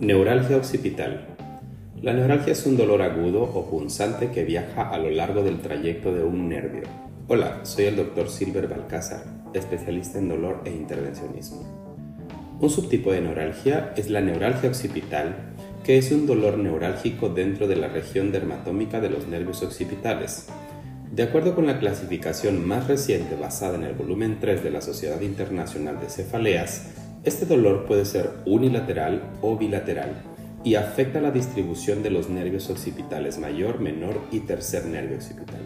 Neuralgia occipital. La neuralgia es un dolor agudo o punzante que viaja a lo largo del trayecto de un nervio. Hola, soy el Dr. Silver Balcázar, especialista en dolor e intervencionismo. Un subtipo de neuralgia es la neuralgia occipital, que es un dolor neurálgico dentro de la región dermatómica de los nervios occipitales. De acuerdo con la clasificación más reciente basada en el volumen 3 de la Sociedad Internacional de Cefaleas, este dolor puede ser unilateral o bilateral y afecta la distribución de los nervios occipitales mayor, menor y tercer nervio occipital.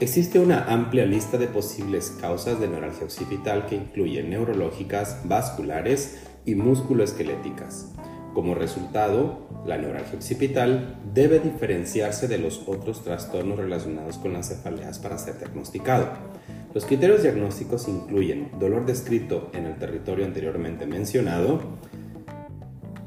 Existe una amplia lista de posibles causas de neuralgia occipital que incluyen neurológicas, vasculares y musculoesqueléticas. Como resultado, la neuralgia occipital debe diferenciarse de los otros trastornos relacionados con las cefaleas para ser diagnosticado. Los criterios diagnósticos incluyen dolor descrito en el territorio anteriormente mencionado,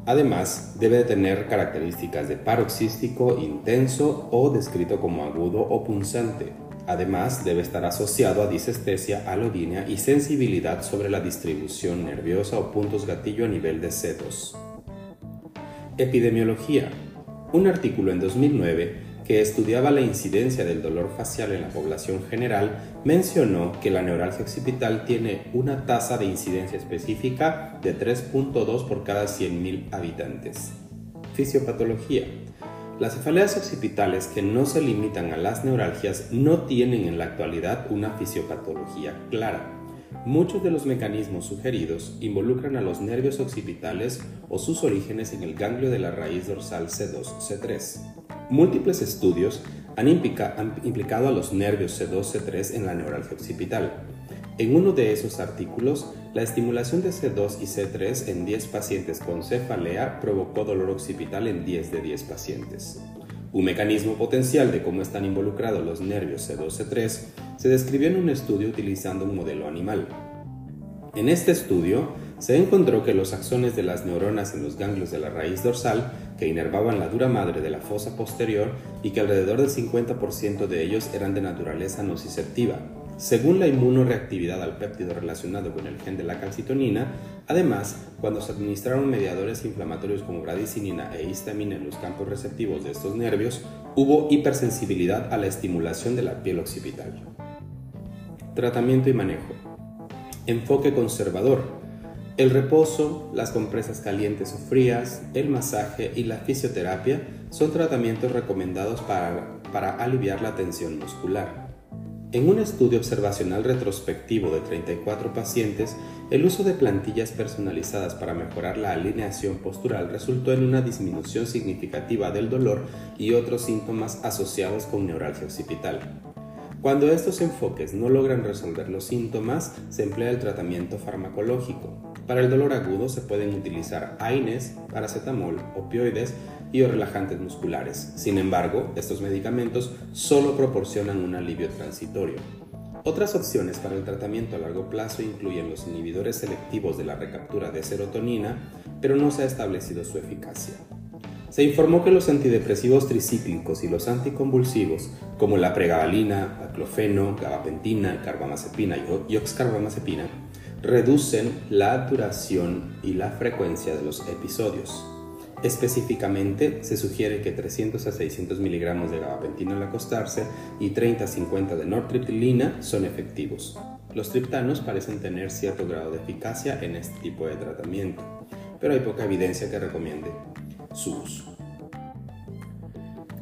Además, debe de tener características de paroxístico intenso o descrito como agudo o punzante. Además, debe estar asociado a disestesia, alodínea y sensibilidad sobre la distribución nerviosa o puntos gatillo a nivel de C2. Epidemiología. Un artículo en 2009 que estudiaba la incidencia del dolor facial en la población general, mencionó que la neuralgia occipital tiene una tasa de incidencia específica de 3.2 por cada 100.000 habitantes. Fisiopatología. Las cefaleas occipitales que no se limitan a las neuralgias no tienen en la actualidad una fisiopatología clara. Muchos de los mecanismos sugeridos involucran a los nervios occipitales o sus orígenes en el ganglio de la raíz dorsal C2-C3. Múltiples estudios han, implicado a los nervios C2-C3 en la neuralgia occipital. En uno de esos artículos, la estimulación de C2 y C3 en 10 pacientes con cefalea provocó dolor occipital en 10 de 10 pacientes. Un mecanismo potencial de cómo están involucrados los nervios C2-C3 se describió en un estudio utilizando un modelo animal. En este estudio se encontró que los axones de las neuronas en los ganglios de la raíz dorsal, que inervaban la dura madre de la fosa posterior y que alrededor del 50% de ellos eran de naturaleza nociceptiva, según la inmunoreactividad al péptido relacionado con el gen de la calcitonina, además, cuando se administraron mediadores inflamatorios como bradicinina e histamina en los campos receptivos de estos nervios, hubo hipersensibilidad a la estimulación de la piel occipital. Tratamiento y manejo. Enfoque conservador. El reposo, las compresas calientes o frías, el masaje y la fisioterapia son tratamientos recomendados para, para aliviar la tensión muscular. En un estudio observacional retrospectivo de 34 pacientes, el uso de plantillas personalizadas para mejorar la alineación postural resultó en una disminución significativa del dolor y otros síntomas asociados con neuralgia occipital. Cuando estos enfoques no logran resolver los síntomas, se emplea el tratamiento farmacológico. Para el dolor agudo se pueden utilizar AINES, paracetamol, opioides y o relajantes musculares. Sin embargo, estos medicamentos solo proporcionan un alivio transitorio. Otras opciones para el tratamiento a largo plazo incluyen los inhibidores selectivos de la recaptura de serotonina, pero no se ha establecido su eficacia. Se informó que los antidepresivos tricíclicos y los anticonvulsivos, como la pregabalina, aclofeno, gabapentina, carbamazepina y oxcarbamazepina, reducen la duración y la frecuencia de los episodios. Específicamente, se sugiere que 300 a 600 miligramos de gabapentina al acostarse y 30 a 50 de nortriptilina son efectivos. Los triptanos parecen tener cierto grado de eficacia en este tipo de tratamiento, pero hay poca evidencia que recomiende su uso.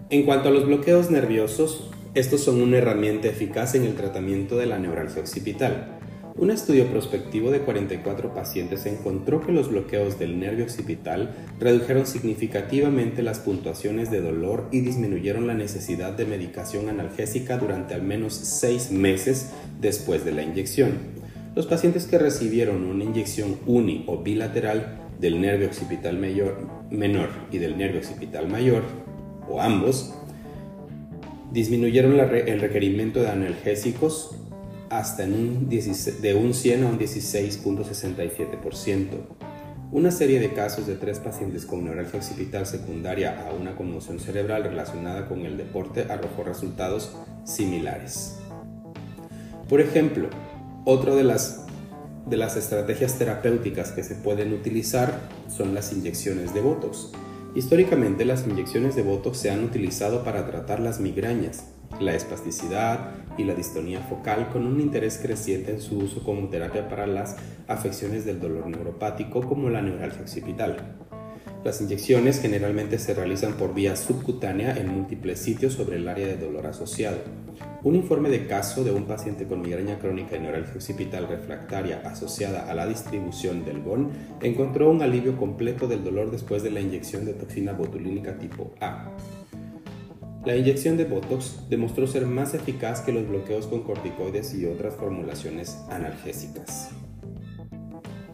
En cuanto a los bloqueos nerviosos, estos son una herramienta eficaz en el tratamiento de la neuralgia occipital un estudio prospectivo de 44 pacientes encontró que los bloqueos del nervio occipital redujeron significativamente las puntuaciones de dolor y disminuyeron la necesidad de medicación analgésica durante al menos 6 meses después de la inyección. Los pacientes que recibieron una inyección uni o bilateral del nervio occipital menor y del nervio occipital mayor, o ambos, disminuyeron el requerimiento de analgésicos hasta en un de un 100 a un 16.67%. Una serie de casos de tres pacientes con neuralgia occipital secundaria a una conmoción cerebral relacionada con el deporte arrojó resultados similares. Por ejemplo, otro de las de las estrategias terapéuticas que se pueden utilizar son las inyecciones de Botox. Históricamente las inyecciones de Botox se han utilizado para tratar las migrañas, la espasticidad y la distonía focal con un interés creciente en su uso como terapia para las afecciones del dolor neuropático como la neuralgia occipital. Las inyecciones generalmente se realizan por vía subcutánea en múltiples sitios sobre el área de dolor asociado. Un informe de caso de un paciente con migraña crónica y neuralgia occipital refractaria asociada a la distribución del BON encontró un alivio completo del dolor después de la inyección de toxina botulínica tipo A. La inyección de Botox demostró ser más eficaz que los bloqueos con corticoides y otras formulaciones analgésicas.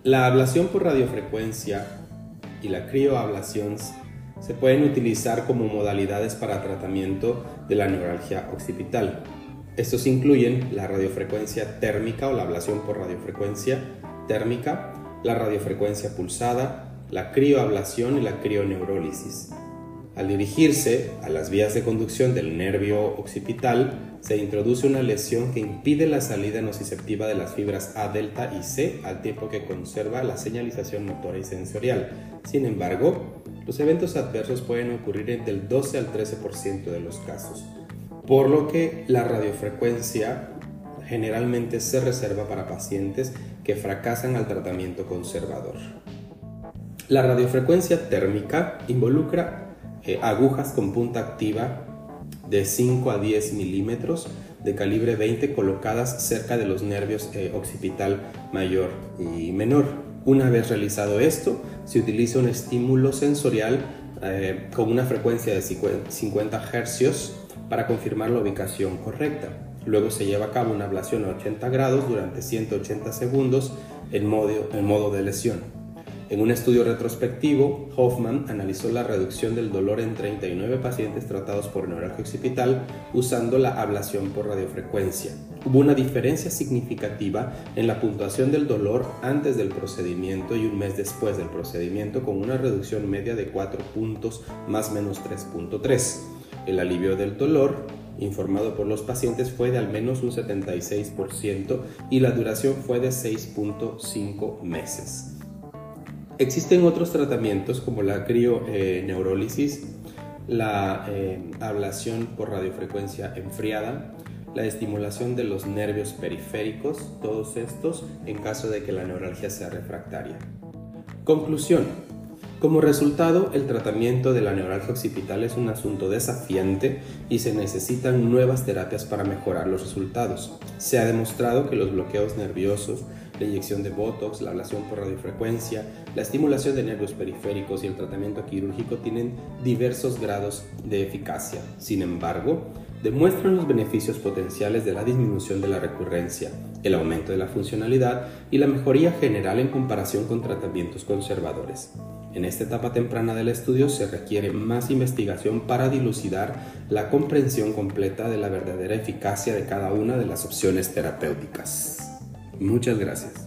La ablación por radiofrecuencia y la crioablación se pueden utilizar como modalidades para tratamiento de la neuralgia occipital. Estos incluyen la radiofrecuencia térmica o la ablación por radiofrecuencia térmica, la radiofrecuencia pulsada, la crioablación y la crioneurólisis. Al dirigirse a las vías de conducción del nervio occipital, se introduce una lesión que impide la salida nociceptiva de las fibras A, delta y C al tiempo que conserva la señalización motora y sensorial. Sin embargo, los eventos adversos pueden ocurrir entre el 12 al 13% de los casos, por lo que la radiofrecuencia generalmente se reserva para pacientes que fracasan al tratamiento conservador. La radiofrecuencia térmica involucra eh, agujas con punta activa de 5 a 10 milímetros de calibre 20 colocadas cerca de los nervios eh, occipital mayor y menor. Una vez realizado esto, se utiliza un estímulo sensorial eh, con una frecuencia de 50 Hz para confirmar la ubicación correcta. Luego se lleva a cabo una ablación a 80 grados durante 180 segundos en modo, en modo de lesión. En un estudio retrospectivo, Hoffman analizó la reducción del dolor en 39 pacientes tratados por neuralgia occipital usando la ablación por radiofrecuencia. Hubo una diferencia significativa en la puntuación del dolor antes del procedimiento y un mes después del procedimiento con una reducción media de 4 puntos más menos 3.3. El alivio del dolor informado por los pacientes fue de al menos un 76% y la duración fue de 6.5 meses. Existen otros tratamientos como la crioneurólisis, la eh, ablación por radiofrecuencia enfriada, la estimulación de los nervios periféricos, todos estos en caso de que la neuralgia sea refractaria. Conclusión. Como resultado, el tratamiento de la neuralgia occipital es un asunto desafiante y se necesitan nuevas terapias para mejorar los resultados. Se ha demostrado que los bloqueos nerviosos la inyección de Botox, la ablación por radiofrecuencia, la estimulación de nervios periféricos y el tratamiento quirúrgico tienen diversos grados de eficacia. Sin embargo, demuestran los beneficios potenciales de la disminución de la recurrencia, el aumento de la funcionalidad y la mejoría general en comparación con tratamientos conservadores. En esta etapa temprana del estudio se requiere más investigación para dilucidar la comprensión completa de la verdadera eficacia de cada una de las opciones terapéuticas. Muchas gracias.